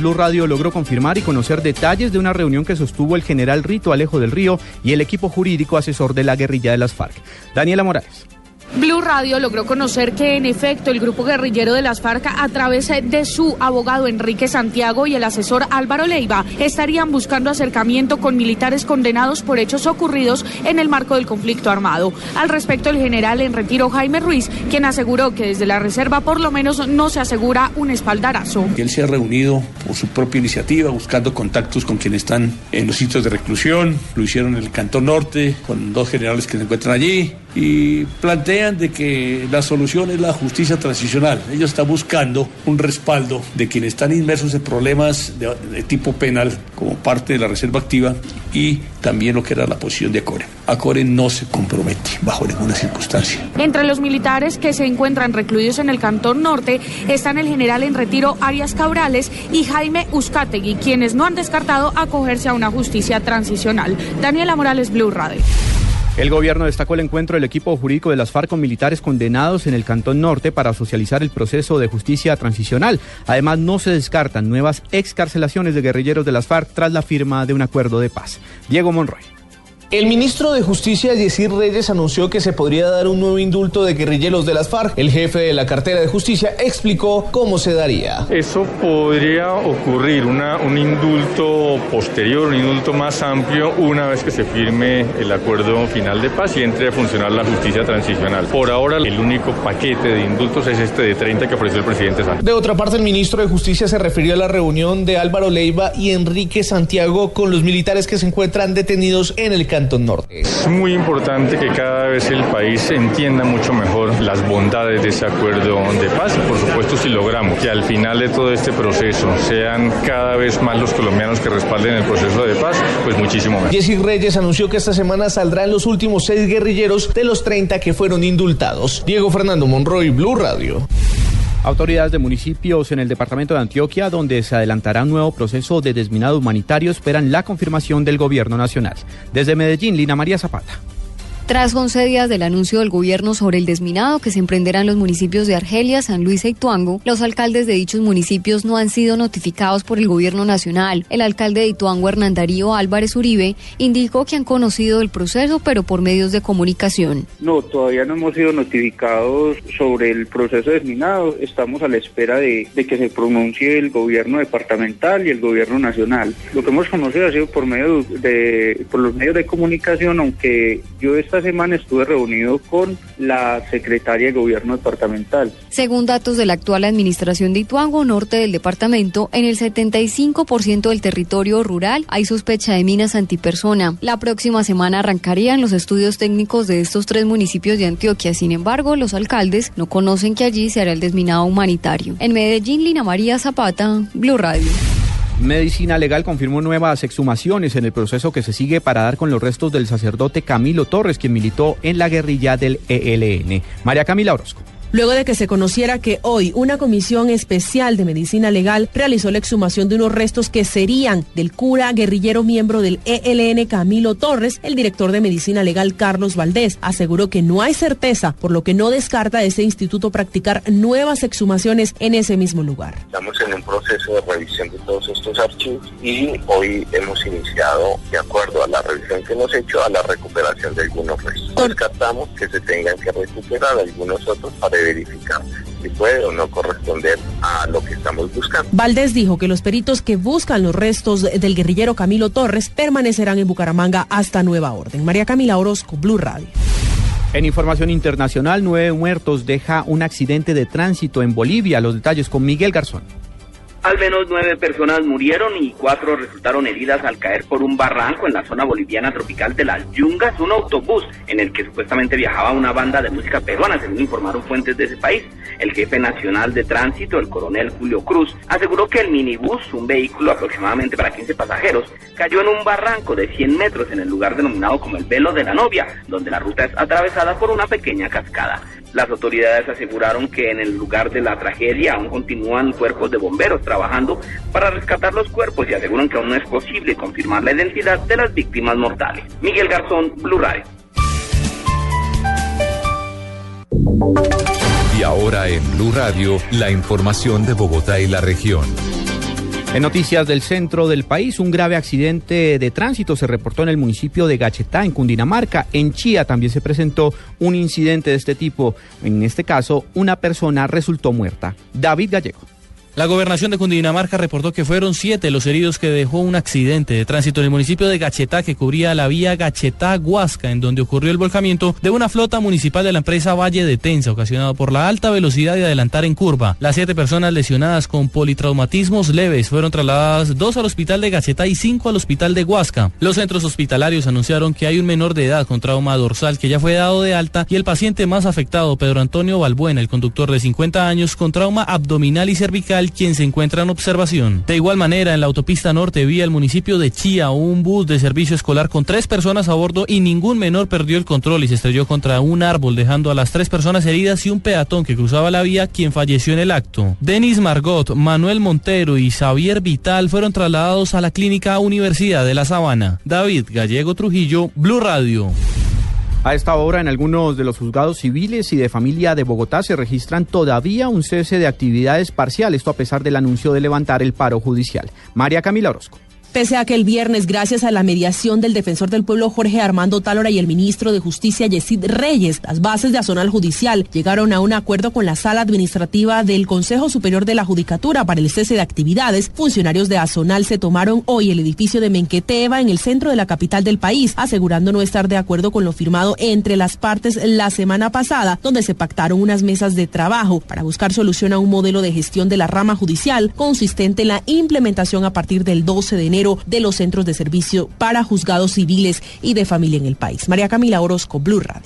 Blue Radio logró confirmar y conocer detalles de una reunión que sostuvo el general Rito Alejo del Río y el equipo jurídico asesor de la guerrilla de las FARC. Daniela Morales. Blue Radio logró conocer que en efecto el grupo guerrillero de las FARC a través de su abogado Enrique Santiago y el asesor Álvaro Leiva estarían buscando acercamiento con militares condenados por hechos ocurridos en el marco del conflicto armado. Al respecto el general en retiro Jaime Ruiz, quien aseguró que desde la reserva por lo menos no se asegura un espaldarazo. Él se ha reunido por su propia iniciativa buscando contactos con quienes están en los sitios de reclusión, lo hicieron en el Cantón Norte con dos generales que se encuentran allí y plantean de que la solución es la justicia transicional. Ellos están buscando un respaldo de quienes están inmersos en problemas de, tipo penal como parte de la reserva activa y también lo que era la posición de Acore. Acore no se compromete bajo ninguna circunstancia. Entre los militares que se encuentran recluidos en el Cantón Norte están el general en retiro Arias Cabrales y Jaime Uzcategui, quienes no han descartado acogerse a una justicia transicional. Daniela Morales, Blue Radio. El gobierno destacó el encuentro del equipo jurídico de las FARC con militares condenados en el Cantón Norte para socializar el proceso de justicia transicional. Además, no se descartan nuevas excarcelaciones de guerrilleros de las FARC tras la firma de un acuerdo de paz. Diego Monroy. El ministro de Justicia, Yesir Reyes, anunció que se podría dar un nuevo indulto de guerrilleros de las FARC. El jefe de la cartera de justicia explicó cómo se daría. Eso podría ocurrir, una, un indulto posterior, un indulto más amplio, una vez que se firme el acuerdo final de paz y entre a funcionar la justicia transicional. Por ahora, el único paquete de indultos es este de 30 que ofreció el presidente Sánchez. De otra parte, el ministro de Justicia se refirió a la reunión de Álvaro Leiva y Enrique Santiago con los militares que se encuentran detenidos en el Norte. Es muy importante que cada vez el país entienda mucho mejor las bondades de ese acuerdo de paz por supuesto si logramos que al final de todo este proceso sean cada vez más los colombianos que respalden el proceso de paz, pues muchísimo mejor. Jesse Reyes anunció que esta semana saldrán los últimos seis guerrilleros de los 30 que fueron indultados. Diego Fernando Monroy, Blue Radio. Autoridades de municipios en el departamento de Antioquia, donde se adelantará un nuevo proceso de desminado humanitario, esperan la confirmación del gobierno nacional. Desde Medellín, Lina María Zapata. Tras 11 días del anuncio del gobierno sobre el desminado que se emprenderá en los municipios de Argelia, San Luis e Ituango, los alcaldes de dichos municipios no han sido notificados por el gobierno nacional. El alcalde de Ituango, Hernán Darío Álvarez Uribe, indicó que han conocido el proceso, pero por medios de comunicación. No, todavía no hemos sido notificados sobre el proceso desminado. Estamos a la espera de, que se pronuncie el gobierno departamental y el gobierno nacional. Lo que hemos conocido ha sido por medio de, por los medios de comunicación, aunque yo esta semana estuve reunido con la secretaria de gobierno departamental. Según datos de la actual administración de Ituango, norte del departamento, en el 75% del territorio rural hay sospecha de minas antipersona. La próxima semana arrancarían los estudios técnicos de estos tres municipios de Antioquia. Sin embargo, los alcaldes no conocen que allí se hará el desminado humanitario. En Medellín, Lina María Zapata, Blue Radio. Medicina Legal confirmó nuevas exhumaciones en el proceso que se sigue para dar con los restos del sacerdote Camilo Torres, quien militó en la guerrilla del ELN. María Camila Orozco luego de que se conociera que hoy una comisión especial de medicina legal realizó la exhumación de unos restos que serían del cura guerrillero miembro del ELN Camilo Torres, el director de medicina legal Carlos Valdés aseguró que no hay certeza, por lo que no descarta ese instituto practicar nuevas exhumaciones en ese mismo lugar. Estamos en un proceso de revisión de todos estos archivos y hoy hemos iniciado, de acuerdo a la revisión que hemos hecho, a la recuperación de algunos restos. Descartamos que se tengan que recuperar algunos otros para verificar si puede o no corresponder a lo que estamos buscando. Valdés dijo que los peritos que buscan los restos del guerrillero Camilo Torres permanecerán en Bucaramanga hasta nueva orden. María Camila Orozco, Blue Radio. En información internacional, nueve muertos deja un accidente de tránsito en Bolivia. Los detalles con Miguel Garzón. Al menos nueve personas murieron y cuatro resultaron heridas al caer por un barranco en la zona boliviana tropical de las Yungas, un autobús en el que supuestamente viajaba una banda de música peruana, según informaron fuentes de ese país. El jefe nacional de tránsito, el coronel Julio Cruz, aseguró que el minibús, un vehículo aproximadamente para 15 pasajeros, cayó en un barranco de 100 metros en el lugar denominado como el Velo de la Novia, donde la ruta es atravesada por una pequeña cascada. Las autoridades aseguraron que en el lugar de la tragedia aún continúan cuerpos de bomberos trabajando para rescatar los cuerpos y aseguran que aún no es posible confirmar la identidad de las víctimas mortales. Miguel Garzón, Blue Radio. Y ahora en Blue Radio, la información de Bogotá y la región. En noticias del centro del país, un grave accidente de tránsito se reportó en el municipio de Gachetá, en Cundinamarca. En Chía también se presentó un incidente de este tipo. En este caso, una persona resultó muerta. David Gallego. La gobernación de Cundinamarca reportó que fueron siete los heridos que dejó un accidente de tránsito en el municipio de Gachetá que cubría la vía Gachetá-Huasca, en donde ocurrió el volcamiento de una flota municipal de la empresa Valle de Tensa, ocasionado por la alta velocidad de adelantar en curva. Las siete personas lesionadas con politraumatismos leves fueron trasladadas dos al hospital de Gachetá y cinco al hospital de Huasca. Los centros hospitalarios anunciaron que hay un menor de edad con trauma dorsal que ya fue dado de alta y el paciente más afectado, Pedro Antonio Balbuena, el conductor de 50 años con trauma abdominal y cervical quien se encuentra en observación. De igual manera, en la autopista norte vía el municipio de Chía, un bus de servicio escolar con tres personas a bordo y ningún menor perdió el control y se estrelló contra un árbol, dejando a las tres personas heridas y un peatón que cruzaba la vía, quien falleció en el acto. Denis Margot, Manuel Montero y Xavier Vital fueron trasladados a la clínica Universidad de la Sabana. David Gallego Trujillo, Blue Radio. A esta hora, en algunos de los juzgados civiles y de familia de Bogotá se registran todavía un cese de actividades parcial, esto a pesar del anuncio de levantar el paro judicial. María Camila Orozco. Pese a que el viernes, gracias a la mediación del defensor del pueblo Jorge Armando Tálora y el ministro de Justicia Yesid Reyes, las bases de Azonal Judicial llegaron a un acuerdo con la sala administrativa del Consejo Superior de la Judicatura para el cese de actividades. Funcionarios de Azonal se tomaron hoy el edificio de Menqueteva en el centro de la capital del país, asegurando no estar de acuerdo con lo firmado entre las partes la semana pasada, donde se pactaron unas mesas de trabajo para buscar solución a un modelo de gestión de la rama judicial consistente en la implementación a partir del 12 de enero de los centros de servicio para juzgados civiles y de familia en el país. María Camila Orozco, Blue Radio.